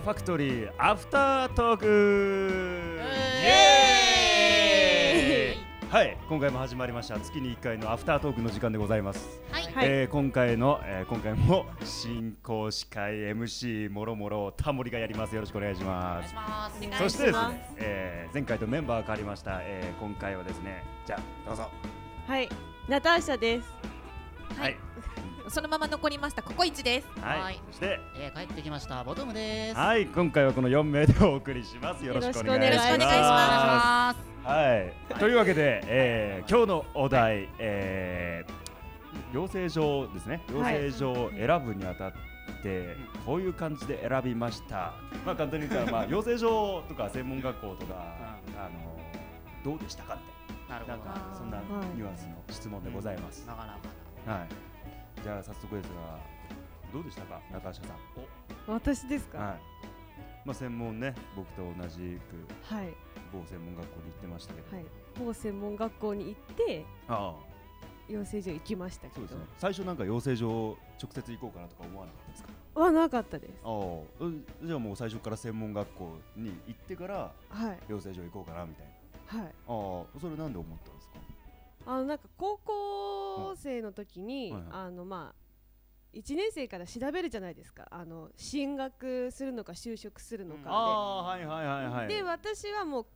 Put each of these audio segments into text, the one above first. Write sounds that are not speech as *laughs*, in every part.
トリビアファクトリーアフタートークイエーイ。はい今回も始まりました。月に1回のアフタートークの時間でございます、はい。えー今回の、えー今回も進行司会 MC もろもろタモリがやります。よろしくお願いしお願います。します。お願いそしてです。ね、えー前回とメンバーが変わりました、えー今回はですねじゃあどうぞ。はい、ナターシャです。はいそのまま残りました。ココイチです。はい、はい。そして。えー、帰ってきました。ボトムです。はい。今回はこの4名でお送りします。よろしくお願いします。よろしくお願いします。ます。はい、というわけで、えー今日のお題、えー養成所ですね。養成所を選ぶにあたって、こういう感じで選びました。まあ簡単に言ったら、まあ、養成所とか専門学校とか、あのどうでしたかって。なるほど。なんかそんなはいニュアンスの質問でございます、なかなか。はいじゃあ早速ですがどうでしたか中下さん？私ですか？はいまあ専門ね僕と同じくはい、某専門学校に行ってましたけど、はい、某専門学校に行って、ああ養成所行きましたけどそうですね。最初なんか養成所直接行こうかなとか思わなかったですか？はなかったです。ああ、うんじゃあもう最初から専門学校に行ってからはい、養成所行こうかなみたいな。はい。ああ、それなんで思ったんですか。あのなんか高校生の時に、はいはいあのまあ一年生から調べるじゃないですか。あの進学するのか就職するのかで。ああ、はいはいはいはい。で私はもう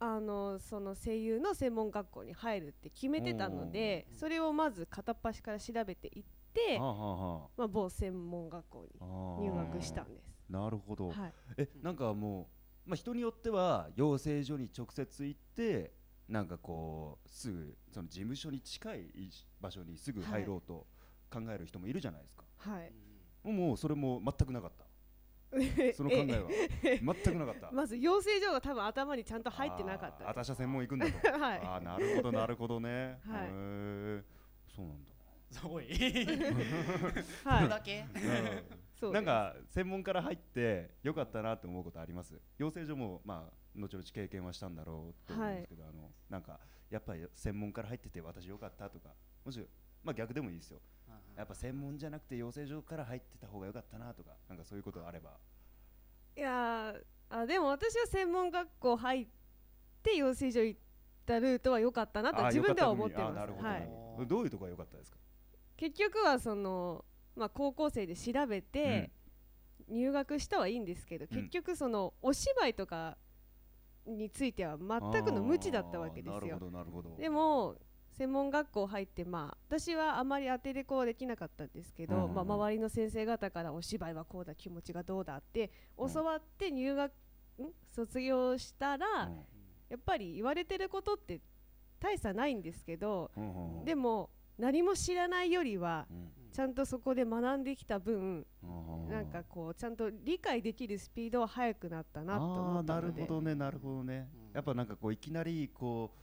あのその声優の専門学校に入るって決めてたのでそれをまず片っ端から調べていって、はあ、はあはまあ、某専門学校に入学したんです。なるほど。はい、え、なんかもう、まあ人によっては養成所に直接行って。なんかこうすぐその事務所に近い場所にすぐ入ろうと考える人もいるじゃないですか。はい、もうそれも全くなかった。その考えは全くなかった。まず養成所が多分頭にちゃんと入ってなかったあー私は専門行くんだと。*laughs* はいあーなるほどなるほどね。はいへーそうなんだ。すごい。はいだけ？そうですなんか専門から入ってよかったなって思うことあります？養成所もまあ後々経験はしたんだろうと思うんですけど、あのなんかやっぱり専門から入ってて私よかったとか、もしまあ逆でもいいですよ。やっぱ専門じゃなくて養成所から入ってた方がよかったなとか、なんかそういうことがあれば。いやーあでも私は専門学校入って養成所行ったルートは良かったなと自分では思ったてます。なるほど、はないる、ほど。どういうとこが良かったですか？結局はその、まあ、高校生で調べて、入学したはいいんですけど、うん結局そのお芝居とかについては全くの無知だったわけですよ。でも専門学校入ってまあ私はあまり当てれこはできなかったんですけど、うん。まあ、周りの先生方からお芝居はこうだ気持ちがどうだってうん。教わって入学、ん？卒業したら、うん。やっぱり言われてることって大差ないんですけど、うんうんうん。でも何も知らないよりはうんちゃんとそこで学んできた分うん。なんかこうちゃんと理解できるスピードは速くなったなと思ったので。るほどねなるほどね、うん。やっぱなんかこういきなりこ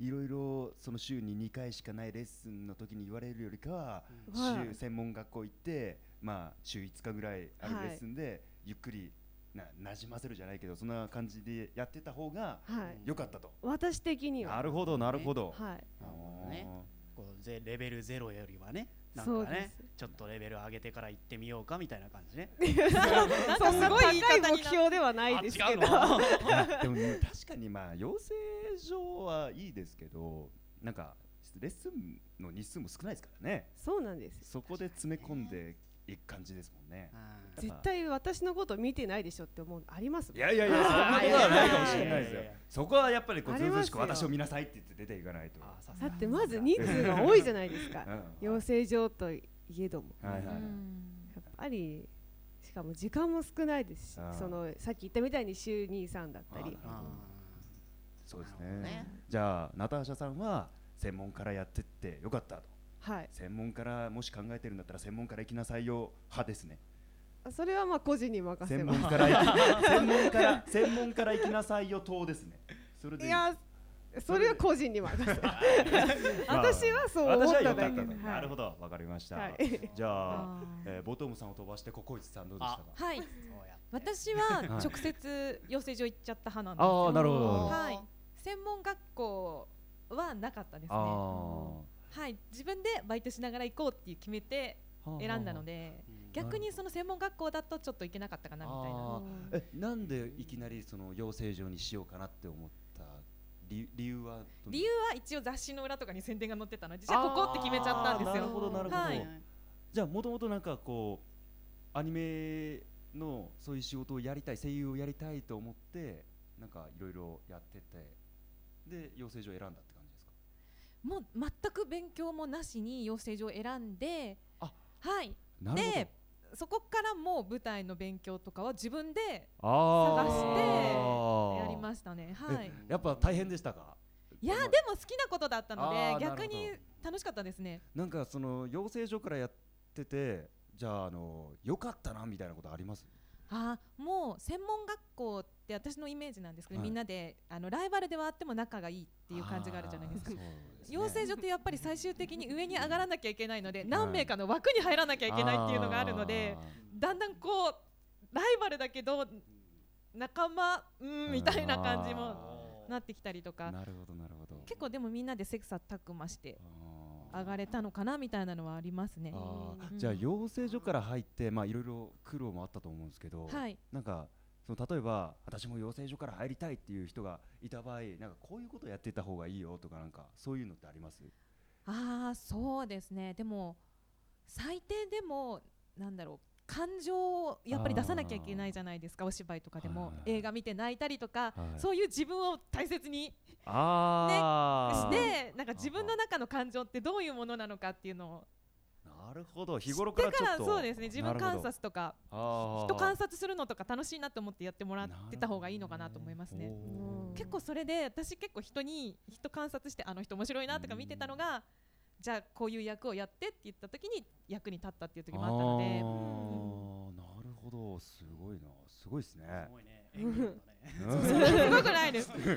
ういろいろその週に2回しかないレッスンの時に言われるよりかは、はい。週専門学校行ってまあ週5日ぐらいあるレッスンで、ゆっくりな馴染ませるじゃないけどそんな感じでやってた方がはい。良かったと、私的には。なるほどなるほど、はい。なるほどね。こうぜレベルゼロよりはね。なんそうでかねす、ちょっとレベル上げてから行ってみようかみたいな感じね。*laughs* そんなすごい言い高い目標ではないあですけど。*laughs* でもね確かにまあ養成所はいいですけどなんかレッスンの日数も少ないですからね。そうなんですそこで詰め込んでいく感じですもんね。うん。絶対私のこと見てないでしょって思うのありますもん。いやいやいや、そんなことはないかもしれないですよ。そこはやっぱりこう、ずうずうしく私を見なさいって言って出ていかないと。だってまず人数が多いじゃないですかうん。養成所といえども。やっぱりしかも時間も少ないですしそのさっき言ったみたいに週23だったり。そうですね。じゃあ、ナターシャさんは専門からやってってよかったと。はい。専門からもし考えてるんだったら専門から行きなさいよ派ですね。それはまあ個人に任せ専ます。門から行き専門から *laughs* 専門から行きなさいよ党ですね。それでいい。いやそれは個人に任せま *laughs* あ私はそう思っただけ私は良かったと。はい。なるほど、わかりました。はい。じゃあ *laughs* あ、えーボトムさんを飛ばしてココイチさんどうでしたか？はい。そうやって。私は直接養成所行っちゃった派なんですあよあ、なるほど。はい。専門学校はなかったですね。あはい自分でバイトしながら行こうって決めて選んだのでうん。逆にその専門学校だとちょっといけなかったかなみたいな。えなんでいきなりその養成所にしようかなって思った理理由はど理由は一応雑誌の裏とかに宣伝が載ってたの。でじゃあここって決めちゃったんですあーなるよほどなるほど、はい。じゃあもともとなんかこうアニメのそういう仕事をやりたい声優をやりたいと思ってなんかいろいろやっててで養成所を選んだもう全く勉強もなしに養成所を選んであはい。でそこからもう舞台の勉強とかは自分であ探してやりすましたね。はい。やっぱ大変でしたか？いやでも好きなことだったので逆に楽しかったですね。なんかその養成所からやっててじゃああの良かったなみたいなことあります？あーもう専門学校って私のイメージなんですけど、はい。みんなであのライバルではあっても仲がいいっていう感じがあるじゃないですか。ね。養成所ってやっぱり最終的に上に上がらなきゃいけないので何名かの枠に入らなきゃいけないっていうのがあるのでだんだんこうライバルだけど仲間うんみたいな感じもあなってきたりとか。ーなるほどなるほど。結構でもみんなで切磋琢磨して上がれたのかなみたいなのはありますね。うん。じゃあ養成所から入ってまあいろいろ苦労もあったと思うんですけど、はい。なんかその例えば私も養成所から入りたいっていう人がいた場合なんかこういうことやってた方がいいよとかなんかそういうのってあります？ああそうですね。でも最低でもなんだろう感情をやっぱり出さなきゃいけないじゃないですかお芝居とかでも。映画見て泣いたりとか、はい。そういう自分を大切にあー。してなんか自分の中の感情ってどういうものなのかっていうのを。なるほど。日頃からからちょっと。そうですね自分観察とか人人観察するのとか楽しいなと思ってやってもらってた方がいいのかなと思いますね。結構それで私結構人に人観察してあの人面白いなとか見てたのがじゃあこういう役をやってって言った時に役に立ったっていう時もあったので。あうんどすごいな。すごいですね。すごいね。演技力だね。う *laughs* んすごくないです。迷っ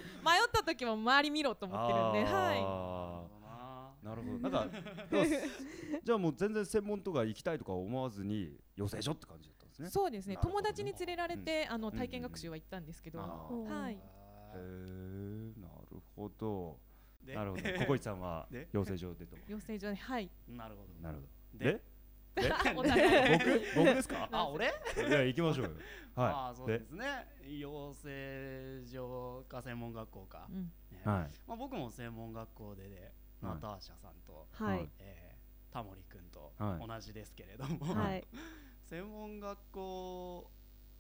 た時も周り見ろと思ってるんで。はあー。なるほどな。んかじゃあもう全然専門とか行きたいとか思わずに養成所って感じだったんですね。いそうですね。友達に連れられてあのん体験学習は行ったんですけど。あうんはい。へえなるほど。で？なるほどココイチさんはで？養成所でと養成所ではい。なるほど。なるほど。で？*laughs* 僕？僕ですか？あ俺？じゃあ行きましょうよ。*laughs* あはあそうですね。養成所か専門学校か。はい。まあ僕も専門学校でではい。ナターシャさんとはい、はい。えータモリ君とはい。同じですけれども。はい、*laughs* 専門学校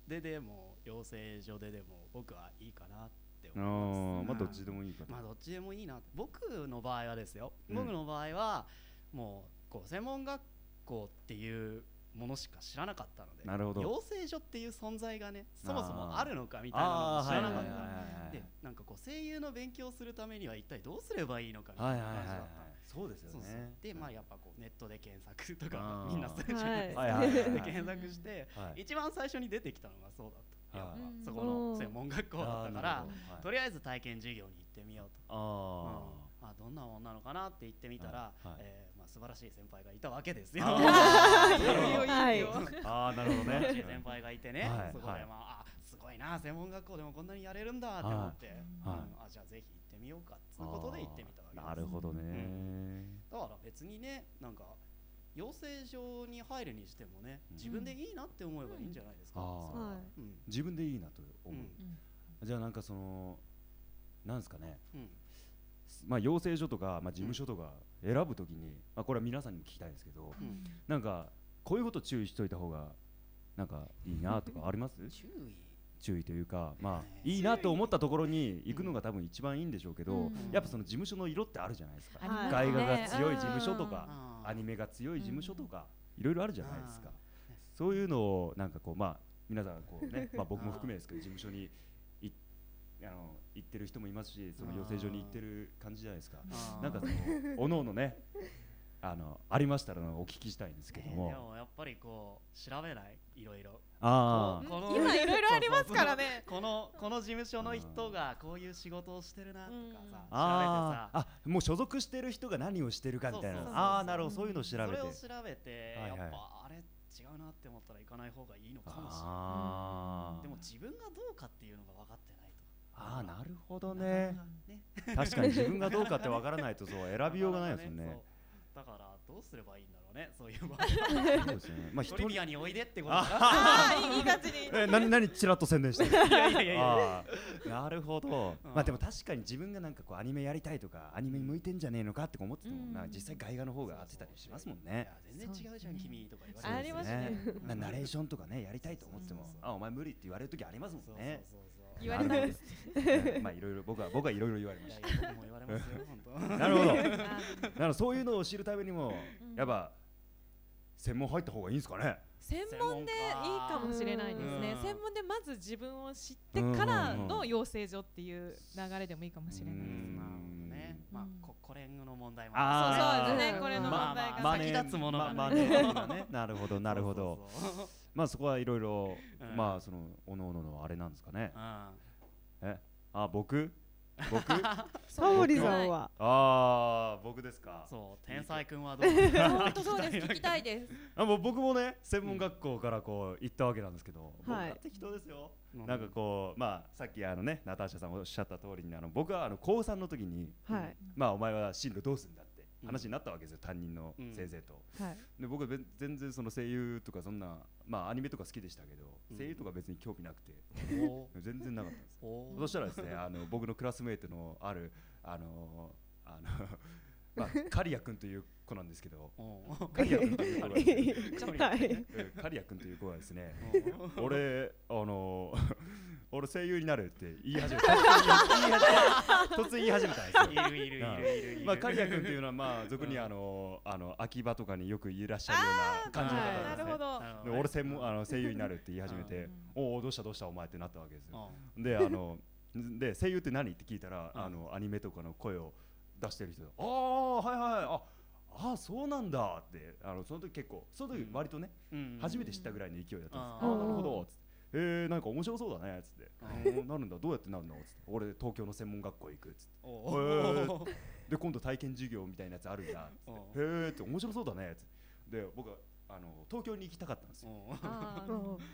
ででも養成所ででも僕はいいかなってあ思います。ーまあどっちでもいいかと。まあどっちでもいいな僕の場合はですよ、うん僕の場合はもうこう専門学校っていうものしか知らなかったのでなるほど。養成所っていう存在がねそもそもあるのかみたいなのあー。も知らなかったでなんかこう声優の勉強するためには一体どうすればいいのかみたはいな感じだった。そうですよね。でまあやっぱこうネットで検索とあかー。みんなするじゃないですか、はいで検索して、はい。一番最初に出てきたのがそうだった、はい。やっぱうんそこの専門学校だったからとりあえず体験授業に行ってみようと、あどんなもんなのかなって言ってみたら、はいはい。えーまあ、素晴らしい先輩がいたわけですよ。ああーなるほどね先輩がいてね、はい。そこでまはい。あ、あすごいな専門学校でもこんなにやれるんだって思って、はい。うんあじゃあぜひ行ってみようか。っていうことで行ってみたわけです。なるほどね。だから別にねなんか養成所に入るにしてもねうん。自分でいいなって思えばいいんじゃないですか。自分でいいなと思う。うん。じゃあなんかそのなんですかね。うんまあ養成所とかまあ事務所とか選ぶときにまあこれは皆さんにも聞きたいんですけどうん。なんかこういうこと注意しといた方がなんかいいなとかあります？*laughs* 注意。注意というかまあね。いいなと思ったところに行くのが多分一番いいんでしょうけどうん。やっぱその事務所の色ってあるじゃないですか。はい。絵画が強い事務所とかアニメが強い事務所とかいろいろあるじゃないですか。あそういうのをなんかこうまあ皆さんこうねまあ僕も含めですけど事務所にいあの行ってる人もいますしその養成所に行ってる感じじゃないですか。なんかそのおのおのね *laughs* あのありましたらお聞きしたいんですけどえーもでもやっぱりこう調べない？いろいろ。あこの今いろいろありますからね。*laughs* このこの事務所の人がこういう仕事をしてるなとかうん。さ、ああー。あもう所属してる人が何をしてるかみたいな。ああなるほど。そういうのを調べて。調べてそれを調べて、はいはい。やっぱあれ違うなって思ったら行かない方がいいのかもしれない。でも自分がどうかっていうのが分かってないとあーなるほどなね。確かに自分がどうかってわからないとそう *laughs* 選びようがないですよね。だからどうすればいいんだろうね。そういう場そうですね。まあ一トリ人ビアにおいでってことか *laughs* ああいい感じに。え何何ちらっと宣伝してる。な *laughs* いやいやいや。なるほど。うん。まあでも確かに自分がなんかこうアニメやりたいとかアニメに向いてんじゃねえのかって思っててもうん。な実際外画の方が合ってたりしますもんね。全然違うじゃん君とか言われてありますね。なナレーションとかねやりたいと思ってもそうそうあお前無理って言われる時ありますもんね。そうそうそう言われないですうん *laughs* まあいろいろ僕は僕はいろいろ言われましいや僕も言われますよ本当たなるほど。あだからそういうのを知るためにもうん。やっぱ専門入った方がいいんですかね。専門でいいかもしれないですね。うん専門でまず自分を知ってからの養成所っていう流れでもいいかもしれない。ですうん。なるほどね。まあうん。ここれの問題もそうそうですねうんこれのまあ問題がまあ先立つものがね。まあまあね今ね。なるほどなるほどまあそこはいろいろうん。まあそのおのおののあれなんですかね。うんえ？あ僕？僕？タモリさんは？ああ僕ですか？そう天才くんはどう？*laughs* 本当そうです。聞きたいです。あもう僕もね専門学校からこう行ったわけなんですけど、僕は適当ですよ、うん。なんかこうまあさっきあのねナターシャさんおっしゃった通りにあの僕はあの高3の時にはい。まあお前は進路どうすんだ話になったわけですよ、担任のうん先生と、はい。で僕全然その声優とかそんなまあアニメとか好きでしたけど、うん。声優とか別に興味なくて。*laughs* 全然なかったんですそしたらですねあの僕のクラスメイトのあるあのあのまあカリア君という子なんですけど。*laughs* おーカリア君という子がですねは *laughs* い。うんカリア君という子がですね俺あの *laughs* 俺声優になるって言い始めた。突然言い始めた。んですよ。いるいるいるいるいる。まあ、カリア君っていうのは、まあ、俗にあの、あの秋葉とかによくいらっしゃるような感じの方ですね。で俺専門あの声優になるって言い始めてうん、おおどうしたどうしたお前ってなったわけですであので声優って何？って聞いたら、うん。あのアニメとかの声を出してる人。ああはいはいああそうなんだって。あのその時結構その時割とね、ん。初めて知ったぐらいの勢いだったんです、うん。ああなるほどっつって。えー、なんか面白そうだね。っつって、なるんだ。どうやってなるの？っつって。俺東京の専門学校行くっつって。おへー。ーで今度体験授業みたいなやつあるんだおへえって面白そうだねっつって。で僕はあの東京に行きたかったんですよ。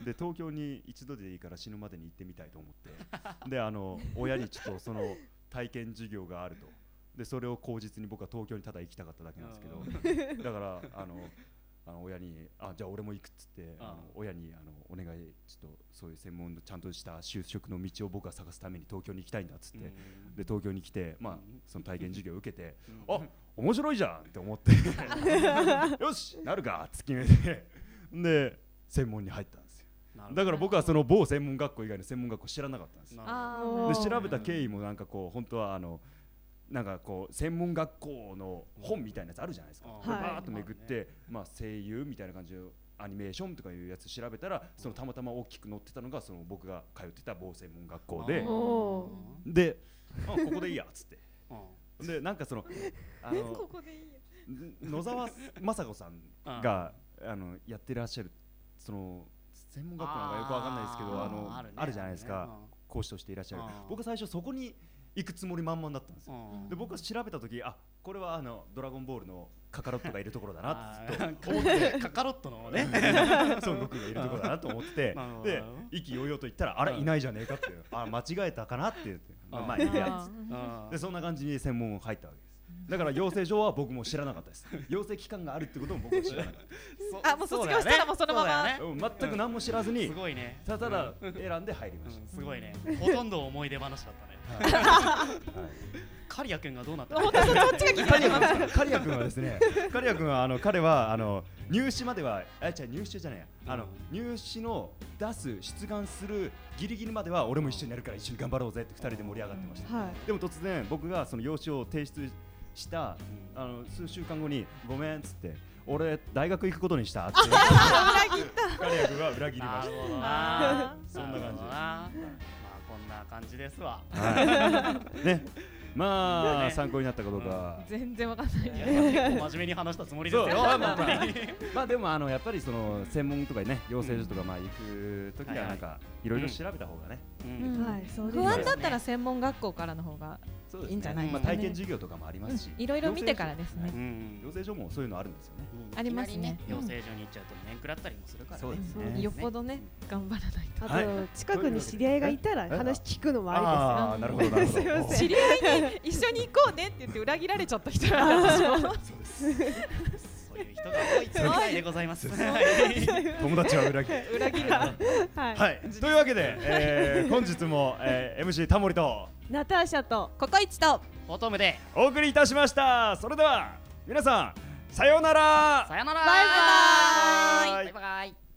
で東京に一度でいいから死ぬまでに行ってみたいと思って。であの親にちょっとその体験授業があるとでそれを口実に僕は東京にただ行きたかっただけなんですけど。*laughs* だからあのあの親にあじゃあ俺も行くっつってあの親にあのお願いちょっとそういう専門のちゃんとした就職の道を僕は探すために東京に行きたいんだっつって、うん。で東京に来て、まあうん、その体験授業を受けて、うんあ面白いじゃんって思って *laughs* よしなるかって決めて。で専門に入ったんですよ。だから僕はその某専門学校以外の専門学校知らなかったんですで調べた経緯もなんかこう本当はあのなんかこう専門学校の本みたいなやつあるじゃないですか、うんバーッとめくって、まあ、声優みたいな感じのアニメーションとかいうやつ調べたらそのたまたま大きく載ってたのがその僕が通ってた某専門学校で。であここでいいやっつって。うんでなんかそのあこのこでいいよ野沢雅子さんが *laughs* あのやってらっしゃるその専門学校なんかよくわかんないですけどあのあるじゃないですか。講師としていらっしゃる。うん僕は最初そこに行くつもり満々だったんですよ。うん。で僕は調べた時あこれはあのドラゴンボールのカカロットがいるところだなあとー *laughs* 思って。カカロットのね。孫悟空がいるところだなと思って *laughs* で意気揚々と言ったらあれうん。いないじゃねえかってあ間違えたかなって言ってまあいいや。でそんな感じに専門入ったわけです。だから養成所は僕も知らなかったです。養成期間があるってことも僕は知らなかっ *laughs* あもう卒業したらもうそのまま。全く何も知らずにすごいね。ただただ選んで入りましうんすごいね。ほとんど思い出話だったねたはい。カリア君がどうなったの？本当そっちが気になカリアります君カリア君はですね、カリア君はあの彼はあの入試まではあ違う入試じゃないや、あの入試の出す出願するギリギリまでは俺も一緒にやるから一緒に頑張ろうぜって二人で盛り上がってました。はい。でも突然僕がその用紙を提出したあの数週間後にごめんっつって俺大学行くことにしたって。*laughs* 裏切っカリア君は裏切りましなるほどな。あそんな感じな感じですわ。た。はい、*laughs* ね、まあ、ね。参考になったかどうか。全然わかんない。結構真面目に話したつもりですよ。まあまあ本当にまあでもあのやっぱりその専門とかね養成所とかまあ行く時はなんかいろいろ調べた方がね、うん。うん。はいそうです不安だったら専門学校からの方がそういいんじゃない？まあ体験授業とかもありますし、いろいろ見てからですね。うん。養成所もそういうのあるんですよね。ありますね。養成所に行っちゃうと面食らったりもするからね。そうですね。よっぽどね頑張らないと。あはい。と近くに知り合いがいたらえ話聞くのもあああーなるほどなるほど。*laughs* すいません。知り合いに一緒に行こうねって言って裏切られちゃった人なんで私も *laughs* そうです。そういういう人が多い世界でございます。友達は裏切る。*laughs* 裏切る。はい、はい。というわけで、えー、本日も、えー、MC タモリとナターシャと。ココイチと。フォトムで。お送りいたしました。それでは皆さんさようなら。さよなら。バイバーイ。バイバイ。